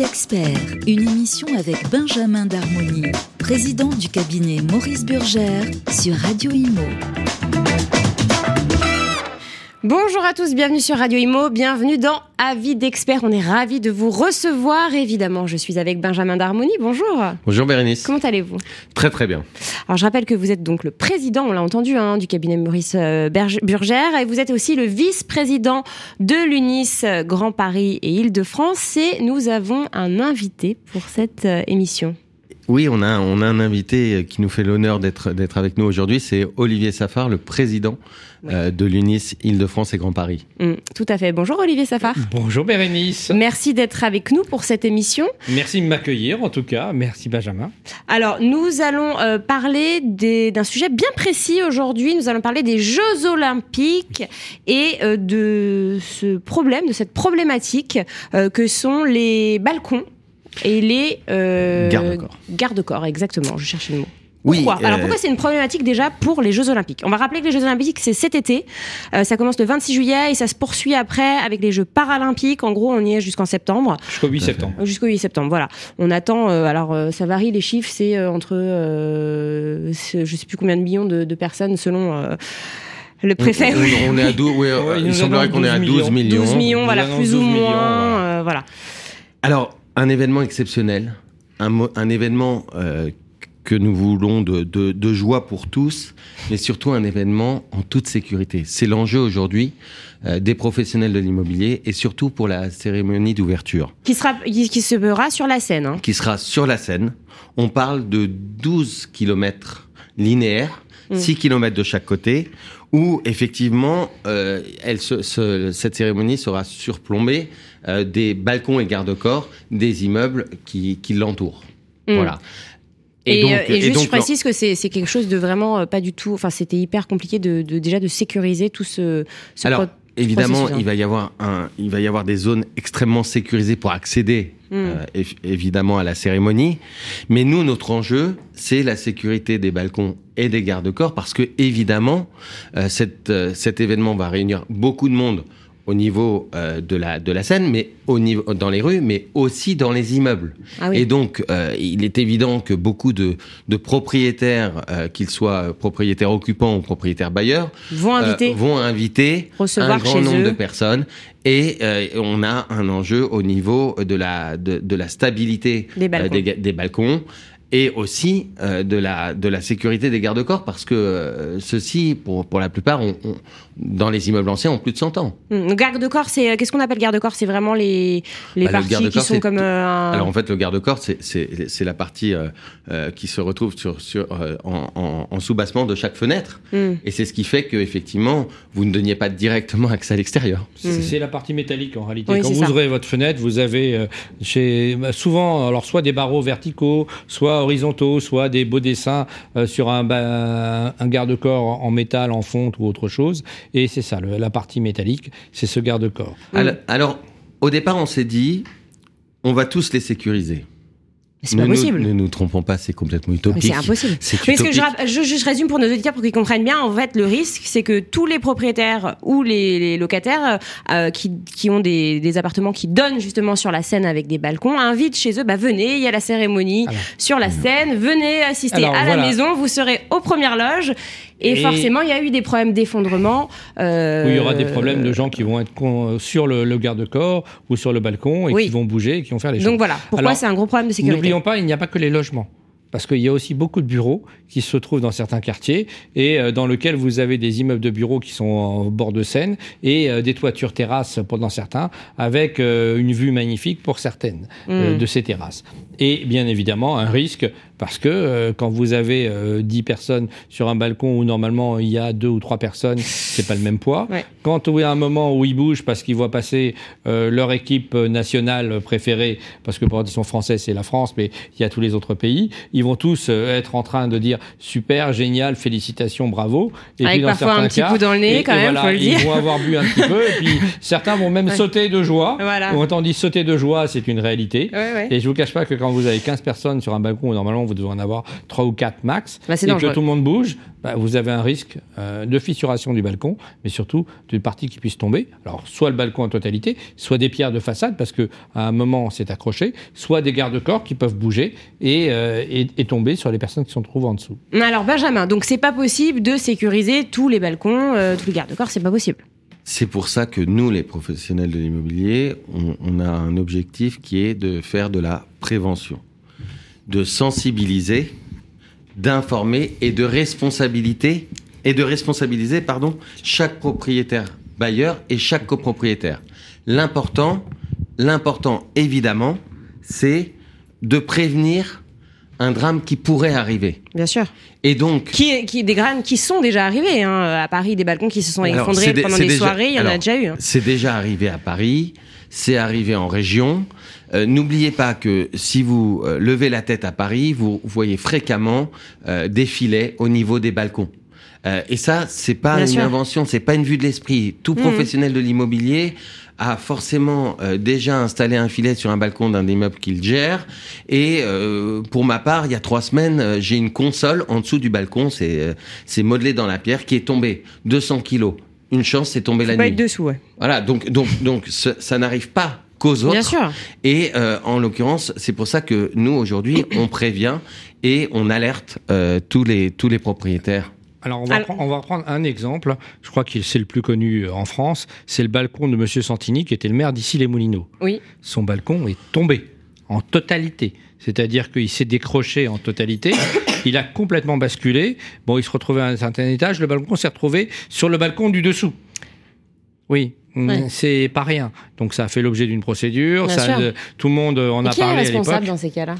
d'expert, une émission avec Benjamin Darmoni, président du cabinet Maurice Burgère sur Radio Imo. Bonjour à tous, bienvenue sur Radio Imo, bienvenue dans Avis d'expert. On est ravis de vous recevoir, évidemment. Je suis avec Benjamin Darmoni. Bonjour. Bonjour Bérénice. Comment allez-vous? Très très bien. Alors je rappelle que vous êtes donc le président, on l'a entendu, hein, du cabinet Maurice euh, Burgère, et vous êtes aussi le vice-président de l'UNIS Grand Paris et Île-de-France. Et nous avons un invité pour cette euh, émission. Oui, on a, on a un invité qui nous fait l'honneur d'être, d'être avec nous aujourd'hui. C'est Olivier Safar, le président euh, de l'UNIS Île-de-France et Grand Paris. Mm, tout à fait. Bonjour Olivier Safar. Bonjour Bérénice. Merci d'être avec nous pour cette émission. Merci de m'accueillir en tout cas. Merci Benjamin. Alors, nous allons euh, parler d'un sujet bien précis aujourd'hui. Nous allons parler des Jeux Olympiques et euh, de ce problème, de cette problématique que sont les balcons et les euh, garde-corps. Garde-corps, exactement. Je cherchais le mot. Pourquoi? Alors pourquoi c'est une problématique déjà pour les Jeux Olympiques? On va rappeler que les Jeux Olympiques c'est cet été, euh, ça commence le 26 juillet et ça se poursuit après avec les Jeux Paralympiques. En gros, on y est jusqu'en septembre. Jusqu'au 8 septembre. Jusqu'au 8 septembre, voilà. On attend. Euh, alors ça varie les chiffres, c'est entre je sais plus combien de millions de, personnes selon. le préfet. On, est à 12, oui, il semblerait qu'on est à 12 millions. 12 millions, voilà, plus ou moins. voilà. Alors, un événement exceptionnel, un, événement euh, que nous voulons de, joie pour tous, mais surtout un événement en toute sécurité. C'est l'enjeu aujourd'hui euh, des professionnels de l'immobilier et surtout pour la cérémonie d'ouverture. Qui, sera, qui, se fera sur la scène. Hein. Qui sera sur la scène. On parle de 12 km linéaires, 6 mm. km de chaque côté, où effectivement, euh, elle cette cérémonie sera surplombée euh, des balcons et garde-corps des immeubles qui, l'entourent. Mm. Voilà. Et, donc, et, juste, je précise que c'est quelque chose de vraiment pas du tout. Enfin, c'était hyper compliqué de, déjà de sécuriser tout ce. ce Alors, évidemment, il va y avoir un, il va y avoir des zones extrêmement sécurisées pour accéder Hmm. Euh, évidemment à la cérémonie. Mais nous, notre enjeu, c'est la sécurité des balcons et des garde-corps, parce que évidemment, euh, cette, euh, cet événement va réunir beaucoup de monde au niveau euh, de, la, de la scène, mais au niveau, dans les rues, mais aussi dans les immeubles. Ah Et donc, euh, il est évident que beaucoup de, de propriétaires, euh, qu'ils soient propriétaires occupants ou propriétaires bailleurs, vont inviter, vont inviter un grand nombre de personnes. Et on a un enjeu au niveau de la, de, de la stabilité des balcons. des balcons et aussi euh, de la de la sécurité des garde-corps parce que euh, ceux-ci pour pour la plupart ont, dans les immeubles anciens ont plus de 100 ans. Mmh. Garde-corps c'est euh, qu'est-ce qu'on appelle garde-corps? C'est vraiment les les bah, parties qui sont comme un... Alors en fait le garde-corps c'est c'est c'est la partie qui se retrouve sur sur en, en, en sous-bassement de chaque fenêtre mmh. et c'est ce qui fait que effectivement vous ne donniez pas directement accès à l'extérieur. Mmh. C'est la partie métallique en réalité. Quand vous ouvrez votre fenêtre, vous avez chez bah, souvent alors soit des barreaux verticaux, soit horizontaux, soit des beaux dessins euh, sur un, un garde-corps en métal, en fonte ou autre chose. Et c'est ça, la partie métallique, c'est ce garde-corps. alors, au départ, on s'est dit, on va tous les sécuriser. C'est pas possible. ne nous trompons pas, c'est complètement utopique. C'est impossible. Parce que je, je, résume pour nos auditeurs pour qu'ils comprennent bien. En fait, le risque, c'est que tous les propriétaires ou les, locataires euh, qui, qui, ont des, des, appartements qui donnent justement sur la scène avec des balcons invitent chez eux, bah venez, il y a la cérémonie sur la scène, venez assister à la maison, vous serez aux premières loges et, forcément, il y a eu des problèmes d'effondrement. Euh... il y aura des problèmes de gens qui vont être sur le, garde-corps ou sur le balcon et qui vont bouger et qui vont faire les choses. Donc voilà, pourquoi c'est un gros problème de sécurité N'oublions pas, il n'y a pas que les logements parce qu'il y a aussi beaucoup de bureaux qui se trouvent dans certains quartiers et euh, dans lesquels vous avez des immeubles de bureaux qui sont au bord de Seine et euh, des toitures terrasses pendant certains avec euh, une vue magnifique pour certaines mmh. de ces terrasses. Et bien évidemment un risque parce que euh, quand vous avez euh, 10 personnes sur un balcon où normalement il y a deux ou trois personnes, c'est pas le même poids. Quand il y a un moment où ils bougent parce qu'ils voient passer euh, leur équipe nationale préférée, parce que pour sont français c'est la France, mais il y a tous les autres pays, ils vont tous euh, être en train de dire super, génial, félicitations, bravo. Et Avec puis dans parfois un petit coup dans le nez quand même, faut le dire. Ils vont avoir bu un petit peu, et puis certains vont même sauter de joie. Voilà. Autant dit sauter de joie, c'est une réalité. Et je vous cache pas que quand vous avez 15 personnes sur un balcon où normalement vous devez en avoir 3 ou 4 max, bah, et que tout le monde bouge, bah, vous avez un risque euh, de fissuration du balcon, mais surtout d'une partie qui puisse tomber. Alors, soit le balcon en totalité, soit des pierres de façade, parce qu'à un moment, c'est accroché, soit des garde-corps qui peuvent bouger et, euh, et, et, tomber sur les personnes qui sont trouvées en dessous. Alors, Benjamin, donc c'est pas possible de sécuriser tous les balcons, euh, tous les garde-corps, c'est pas possible. C'est pour ça que nous, les professionnels de l'immobilier, on, on, a un objectif qui est de faire de la prévention, de sensibiliser d'informer et de responsabiliser chaque propriétaire bailleur et chaque copropriétaire. L'important évidemment, c'est de prévenir un drame qui pourrait arriver. Bien sûr. Et donc, qui, qui des drames qui sont déjà arrivés hein, à Paris, des balcons qui se sont effondrés pendant des, soirées, il y en a déjà eu. Hein. C'est déjà arrivé à Paris, c'est arrivé en région. Euh, n'oubliez pas que si vous euh, levez la tête à Paris, vous voyez fréquemment euh, des filets au niveau des balcons. et ça, c'est pas une invention, c'est pas une vue de l'esprit. Tout mmh. professionnel de l'immobilier a forcément déjà installé un filet sur un balcon d'un immeuble qu'il gère. Et pour ma part, il y a trois semaines, j'ai une console en dessous du balcon, c'est c'est modelé dans la pierre, qui est tombée 200 kilos. Une chance, c'est tombé la nuit. Être dessous, ouais. Voilà, donc donc donc ça n'arrive pas qu'aux autres. Bien sûr. Et euh, en l'occurrence, c'est pour ça que nous aujourd'hui, on prévient et on alerte euh, tous les tous les propriétaires. Alors on va, Prendre, on va prendre un exemple, je crois que c'est le plus connu euh, en France, c'est le balcon de Monsieur Santini qui était le maire d'ici les Moulineaux. Oui. Son balcon est tombé en totalité. C'est-à-dire qu'il s'est décroché en totalité, il a complètement basculé. Bon, il se retrouvait à un certain étage, le balcon s'est retrouvé sur le balcon du dessous. Oui, c'est pas rien. Donc ça a fait l'objet d'une procédure. Ça, tout le monde en a parlé à l'époque. responsable dans ces cas-là?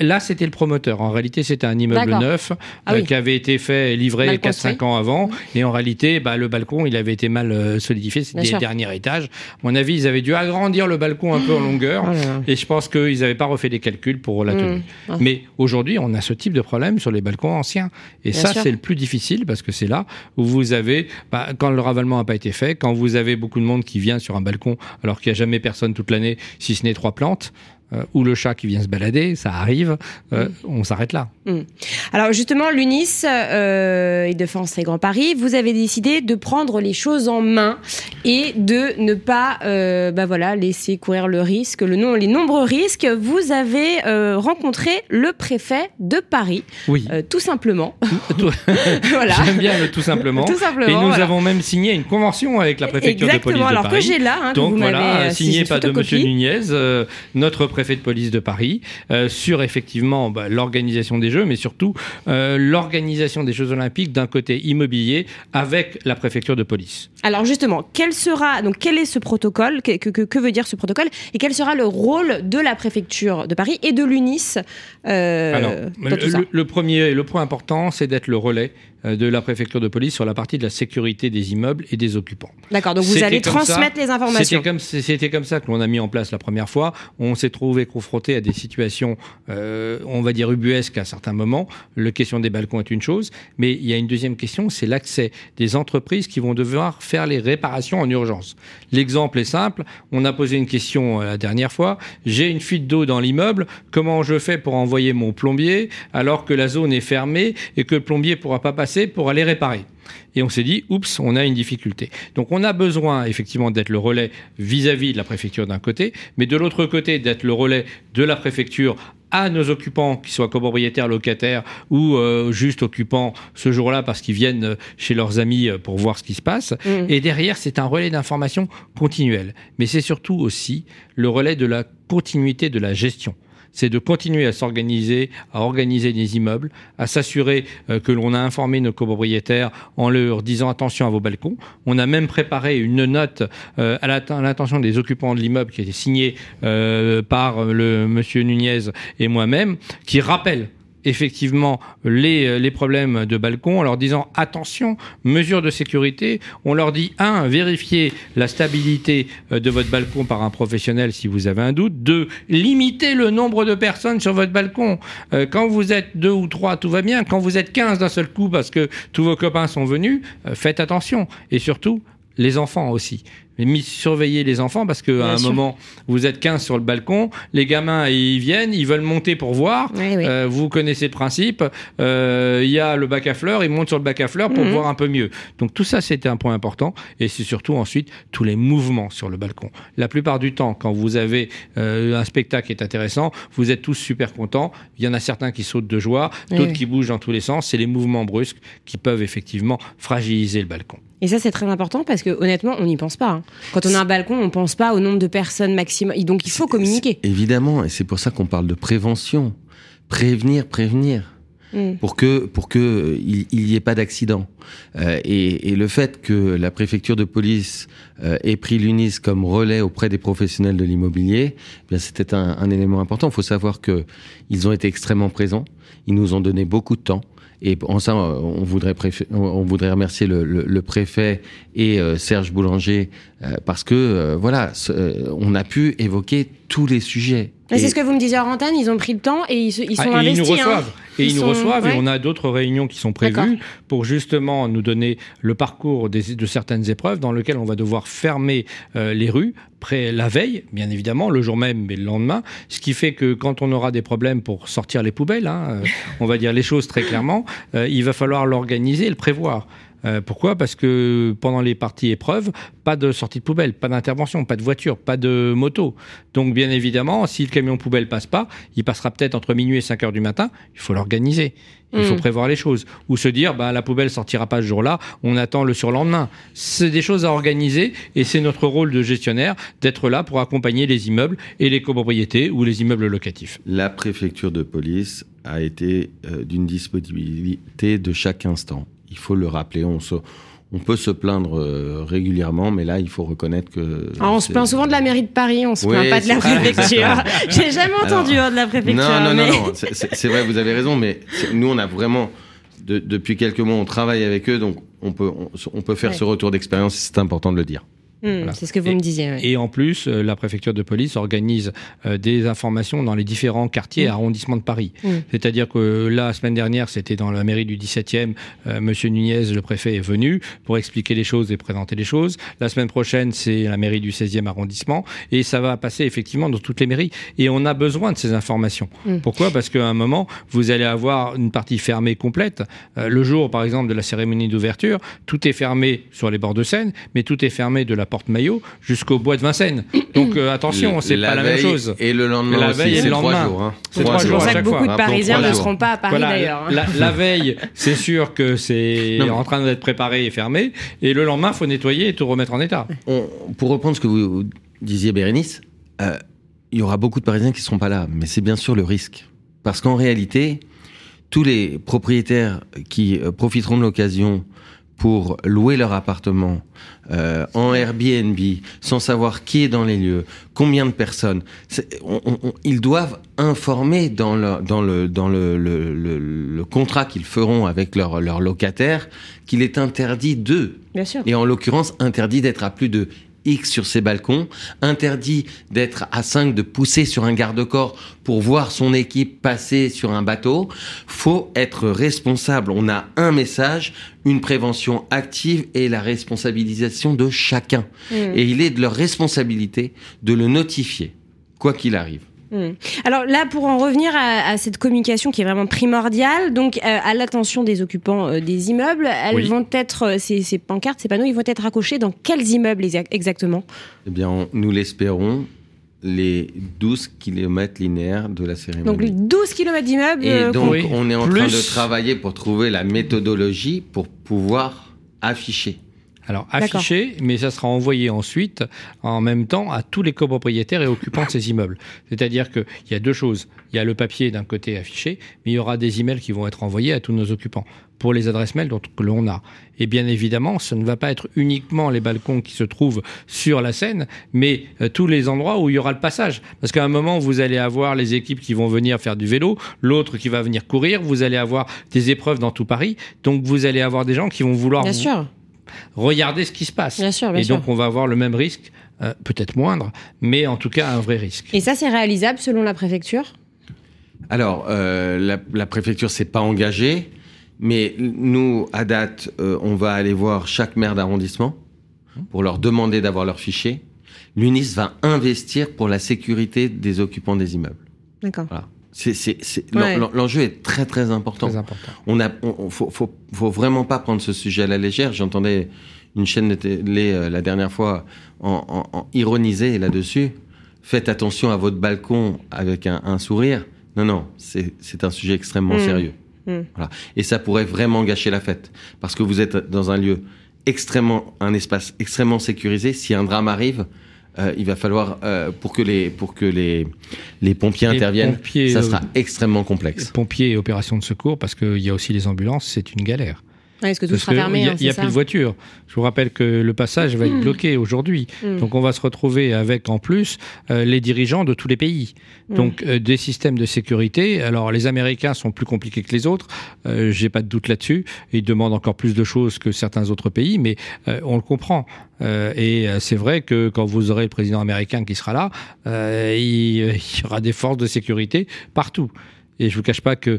Là, c'était le promoteur. En réalité, c'était un immeuble neuf ah euh, qui avait été fait et livré 4-5 ans avant. Et en réalité, bah, le balcon, il avait été mal euh, solidifié. C'était le dernier étage. À mon avis, ils avaient dû agrandir le balcon un peu en longueur. Oh et je pense qu'ils n'avaient pas refait les calculs pour la mmh. tenue. Ah. Mais aujourd'hui, on a ce type de problème sur les balcons anciens. Et ça, c'est le plus difficile parce que c'est là où vous avez, bah, quand le ravalement n'a pas été fait, quand vous avez beaucoup de monde qui vient sur un balcon alors qu'il n'y a jamais personne toute l'année, si ce n'est trois plantes, euh, ou le chat qui vient se balader, ça arrive, euh, on s'arrête là. Mm. Alors justement, l'UNIS euh, et Défense et Grand Paris, vous avez décidé de prendre les choses en main et de ne pas euh, bah voilà, laisser courir le risque, le nom, les nombreux risques. Vous avez rencontré le préfet de Paris, oui. tout simplement. voilà. J'aime bien le tout simplement. tout simplement. Et nous avons même signé une convention avec la préfecture de police de alors Paris. que j'ai là, hein, Donc voilà, signé par de Monsieur Nunez, notre préfet de police de Paris euh, sur effectivement bah, l'organisation des Jeux, mais surtout euh, l'organisation des Jeux Olympiques d'un côté immobilier avec la préfecture de police. Alors justement, quel sera donc quel est ce protocole? Que, que, que, veut dire ce protocole? Et quel sera le rôle de la préfecture de Paris et de l'UNIS euh, Alors, le, le, premier, le point important, c'est d'être le relais de la préfecture de police sur la partie de la sécurité des immeubles et des occupants. D'accord, donc vous allez transmettre les informations. C'était comme, comme ça que l'on a mis en place la première fois. On s'est trouvé confronté à des situations, euh, on va dire ubuesques à certains moments. La question des balcons est une chose, mais il y a une deuxième question, c'est l'accès des entreprises qui vont devoir faire les réparations en urgence. L'exemple est simple. On a posé une question euh, la dernière fois. J'ai une fuite d'eau dans l'immeuble. Comment je fais pour envoyer mon plombier alors que la zone est fermée et que le plombier pourra pas passer pour aller réparer. Et on s'est dit, oups, on a une difficulté. Donc on a besoin effectivement d'être le relais vis-à-vis de la préfecture d'un côté, mais de l'autre côté d'être le relais de la préfecture à nos occupants, qu'ils soient copropriétaires, locataires ou euh, juste occupants ce jour-là parce qu'ils viennent chez leurs amis euh, pour voir ce qui se passe. Mmh. Et derrière, c'est un relais d'information continuel. Mais c'est surtout aussi le relais de la continuité de la gestion c'est de continuer à s'organiser, à organiser des immeubles, à s'assurer euh, que l'on a informé nos copropriétaires en leur disant attention à vos balcons. On a même préparé une note euh, à l'intention des occupants de l'immeuble qui a été signée euh, par le monsieur Nunez et moi-même, qui rappelle effectivement les, euh, les problèmes de balcon en leur disant attention, mesures de sécurité. On leur dit un, vérifiez la stabilité euh, de votre balcon par un professionnel si vous avez un doute. Deux, limitez le nombre de personnes sur votre balcon. Euh, quand vous êtes deux ou trois, tout va bien. Quand vous êtes quinze d'un seul coup parce que tous vos copains sont venus, faites attention. Et surtout, les enfants aussi. Mais surveiller les enfants parce qu'à un moment, vous êtes 15 sur le balcon, les gamins ils viennent, ils veulent monter pour voir. Euh, vous connaissez le principe. Euh, il y a le bac à fleurs, ils montent sur le bac à fleurs pour mhm. voir un peu mieux. Donc tout ça, c'était un point important. Et c'est surtout ensuite tous les mouvements sur le balcon. La plupart du temps, quand vous avez euh, un spectacle qui est intéressant, vous êtes tous super contents. Il y en a certains qui sautent de joie, d'autres qui bougent dans tous les sens. C'est les mouvements brusques qui peuvent effectivement fragiliser le balcon. Et ça, c'est très important parce que honnêtement, on n'y pense pas. Hein. Quand on a un balcon, on ne pense pas au nombre de personnes maximum. Donc, il faut communiquer. Évidemment, et c'est pour ça qu'on parle de prévention. Prévenir, prévenir. Mm. Pour que pour que il n'y ait pas d'accident euh, et, le fait que la préfecture de police euh, ait pris l'UNIS comme relais auprès des professionnels de l'immobilier, eh bien c'était un, un, élément important. Il faut savoir que ils ont été extrêmement présents. Ils nous ont donné beaucoup de temps. Et en ça, on voudrait, on voudrait remercier le, préfet et euh, Serge Boulanger euh, parce que euh, voilà, on a pu évoquer tous les sujets. C'est ce que vous me disiez en antenne, ils ont pris le temps et ils, ils sont ah, investis. Ils nous reçoivent. Hein. Et ils, nous reçoivent et on a d'autres réunions qui sont prévues pour justement nous donner le parcours des, de certaines épreuves dans lesquelles on va devoir fermer les rues près la veille, bien évidemment, le jour même et le lendemain, ce qui fait que quand on aura des problèmes pour sortir les poubelles, hein, on va dire les choses très clairement, il va falloir l'organiser et le prévoir. Euh, pourquoi? Parce que pendant les parties épreuves, pas de sortie de poubelle, pas d'intervention, pas de voiture, pas de moto. Donc bien évidemment, si le camion poubelle passe pas, il passera peut-être entre minuit et 5 heures du matin. Il faut l'organiser. Il faut mm. prévoir les choses. Ou se dire, bah, la poubelle sortira pas ce jour-là, on attend le surlendemain. C'est des choses à organiser et c'est notre rôle de gestionnaire d'être là pour accompagner les immeubles et les copropriétés ou les immeubles locatifs. La préfecture de police a été euh, d'une disponibilité de chaque instant il faut le rappeler. On, on peut se plaindre euh, régulièrement, mais là, il faut reconnaître que. Ah, on se plaint souvent de la mairie de Paris, on se plaint pas de la préfecture. J'ai jamais entendu hein, de la préfecture. Non, non, non, non. c'est vrai, vous avez raison, mais nous, on a vraiment. depuis quelques mois, on travaille avec eux, donc on peut, on, peut faire ce retour d'expérience, c'est important de le dire. Hmm, c'est ce que vous me disiez. Et en plus, euh, la préfecture de police organise euh, des informations dans les différents quartiers et hmm. arrondissements de Paris. Hmm. C'est-à-dire que là, la semaine dernière, c'était dans la mairie du 17e, euh, Monsieur Nunez, le préfet, est venu pour expliquer les choses et présenter les choses. La semaine prochaine, c'est la mairie du 16e arrondissement. Et ça va passer effectivement dans toutes les mairies. Et on a besoin de ces informations. Pourquoi? Parce qu'à un moment, vous allez avoir une partie fermée complète. le jour, par exemple, de la cérémonie d'ouverture, tout est fermé sur les bords de Seine, mais tout est fermé de la porte-maillot jusqu'au bois de Vincennes. Donc euh, attention, c'est pas la même chose. Et le lendemain la veille c'est trois jours. Hein. C'est trois jours. C'est pour ça que beaucoup de Parisiens ne seront pas à Paris d'ailleurs. Hein. La, veille, c'est sûr que c'est en train d'être préparé et fermé. Et le lendemain, il faut nettoyer et tout remettre en état. pour reprendre ce que vous disiez, Bérénice, euh, il y aura beaucoup de Parisiens qui ne seront pas là. Mais c'est bien sûr le risque. Parce qu'en réalité, tous les propriétaires qui euh, profiteront de l'occasion pour louer leur appartement euh, en Airbnb sans savoir qui est dans les lieux, combien de personnes, ils doivent informer dans le, dans le, dans le, le, contrat qu'ils feront avec leur, leur locataire qu'il est interdit d'eux. Et en l'occurrence, interdit d'être à plus de X sur ses balcons, interdit d'être à 5, de pousser sur un garde-corps pour voir son équipe passer sur un bateau. Faut être responsable. On a un message, une prévention active et la responsabilisation de chacun. Mmh. Et il est de leur responsabilité de le notifier, quoi qu'il arrive. Hmm. Alors là, pour en revenir à, cette communication qui est vraiment primordiale, donc euh, à l'attention des occupants euh, des immeubles, elles vont être, euh, ces, pancartes, ces panneaux, ils vont être accrochés dans quels immeubles exactement? Eh bien, nous l'espérons, les 12 km linéaires de la cérémonie. Donc les 12 km d'immeubles. Et donc, on est en train de travailler pour trouver la méthodologie pour pouvoir afficher. Alors affiché, mais ça sera envoyé ensuite en même temps à tous les copropriétaires et occupants de ces immeubles. C'est-à-dire qu'il y a deux choses. Il y a le papier d'un côté affiché, mais il y aura des emails qui vont être envoyés à tous nos occupants pour les adresses mail que l'on a. Et bien évidemment, ce ne va pas être uniquement les balcons qui se trouvent sur la scène, mais euh, tous les endroits où il y aura le passage. Parce qu'à un moment, vous allez avoir les équipes qui vont venir faire du vélo, l'autre qui va venir courir, vous allez avoir des épreuves dans tout Paris, donc vous allez avoir des gens qui vont vouloir... Bien sûr regardez ce qui se passe. Bien sûr, et donc on va avoir le même risque, euh, peut-être moindre, mais en tout cas un vrai risque. Et ça, c'est réalisable selon la préfecture? Alors, euh, la, la, préfecture s'est pas engagée, mais nous, à date, euh, on va aller voir chaque maire d'arrondissement pour leur demander d'avoir leurs fichiers, l'UNIS va investir pour la sécurité des occupants des immeubles. D'accord. Voilà. L'enjeu est très très important. Très important. On a, on, faut, faut, faut, vraiment pas prendre ce sujet à la légère. J'entendais une chaîne de télé euh, la dernière fois en, en, ironiser là-dessus. Faites attention à votre balcon avec un, un sourire. Non, non, c'est un sujet extrêmement mmh. sérieux. Mmh. Voilà. Et ça pourrait vraiment gâcher la fête parce que vous êtes dans un lieu extrêmement, un espace extrêmement sécurisé. Si un drame arrive, euh, il va falloir euh, pour que les pour que les les pompiers interviennent, ça sera euh, extrêmement complexe. Pompiers et opérations de secours, parce qu'il y a aussi les ambulances, c'est une galère. Est-ce que tout sera fermé Il n'y a, hein, plus de voitures. Je vous rappelle que le passage va être hmm. bloqué aujourd'hui. Hmm. Donc on va se retrouver avec en plus les dirigeants de tous les pays. Hmm. Donc des systèmes de sécurité. Alors les Américains sont plus compliqués que les autres. J'ai pas de doute là-dessus. Ils demandent encore plus de choses que certains autres pays, mais on le comprend. Euh, et euh, c'est vrai que quand vous aurez le président américain qui sera là, euh, il, y aura des forces de sécurité partout. Et je vous cache pas que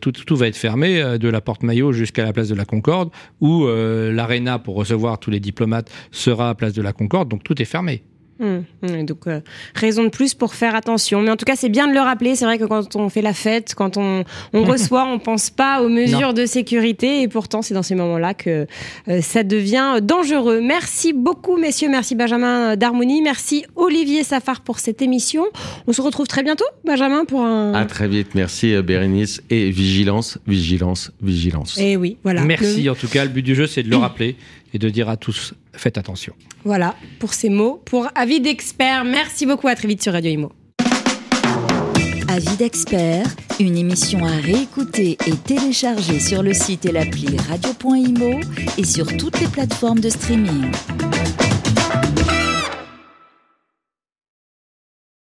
tout, tout, va être fermé, de la porte Maillot jusqu'à la place de la Concorde, où l'aréna pour recevoir tous les diplomates sera à place de la Concorde, donc tout est fermé. Hum, hum, donc euh, raison de plus pour faire attention. Mais en tout cas, c'est bien de le rappeler. C'est vrai que quand on fait la fête, quand on, on reçoit, on pense pas aux mesures de sécurité. Et pourtant, c'est dans ces moments-là que euh, ça devient dangereux. Merci beaucoup, messieurs. Merci Benjamin d'Harmonie. Merci Olivier Safar pour cette émission. On se retrouve très bientôt, Benjamin, pour un. À très vite. Merci euh, Bérénice. Et vigilance, vigilance, vigilance. Et oui, voilà. Merci. En tout cas, le but du jeu, c'est de le rappeler et de dire à tous faites attention. Voilà pour ces mots. Pour Avis d'expert, merci beaucoup. À très vite sur Radio Imo. Avis d'expert, une émission à réécouter et télécharger sur le site et l'appli radio.imo et sur toutes les plateformes de streaming.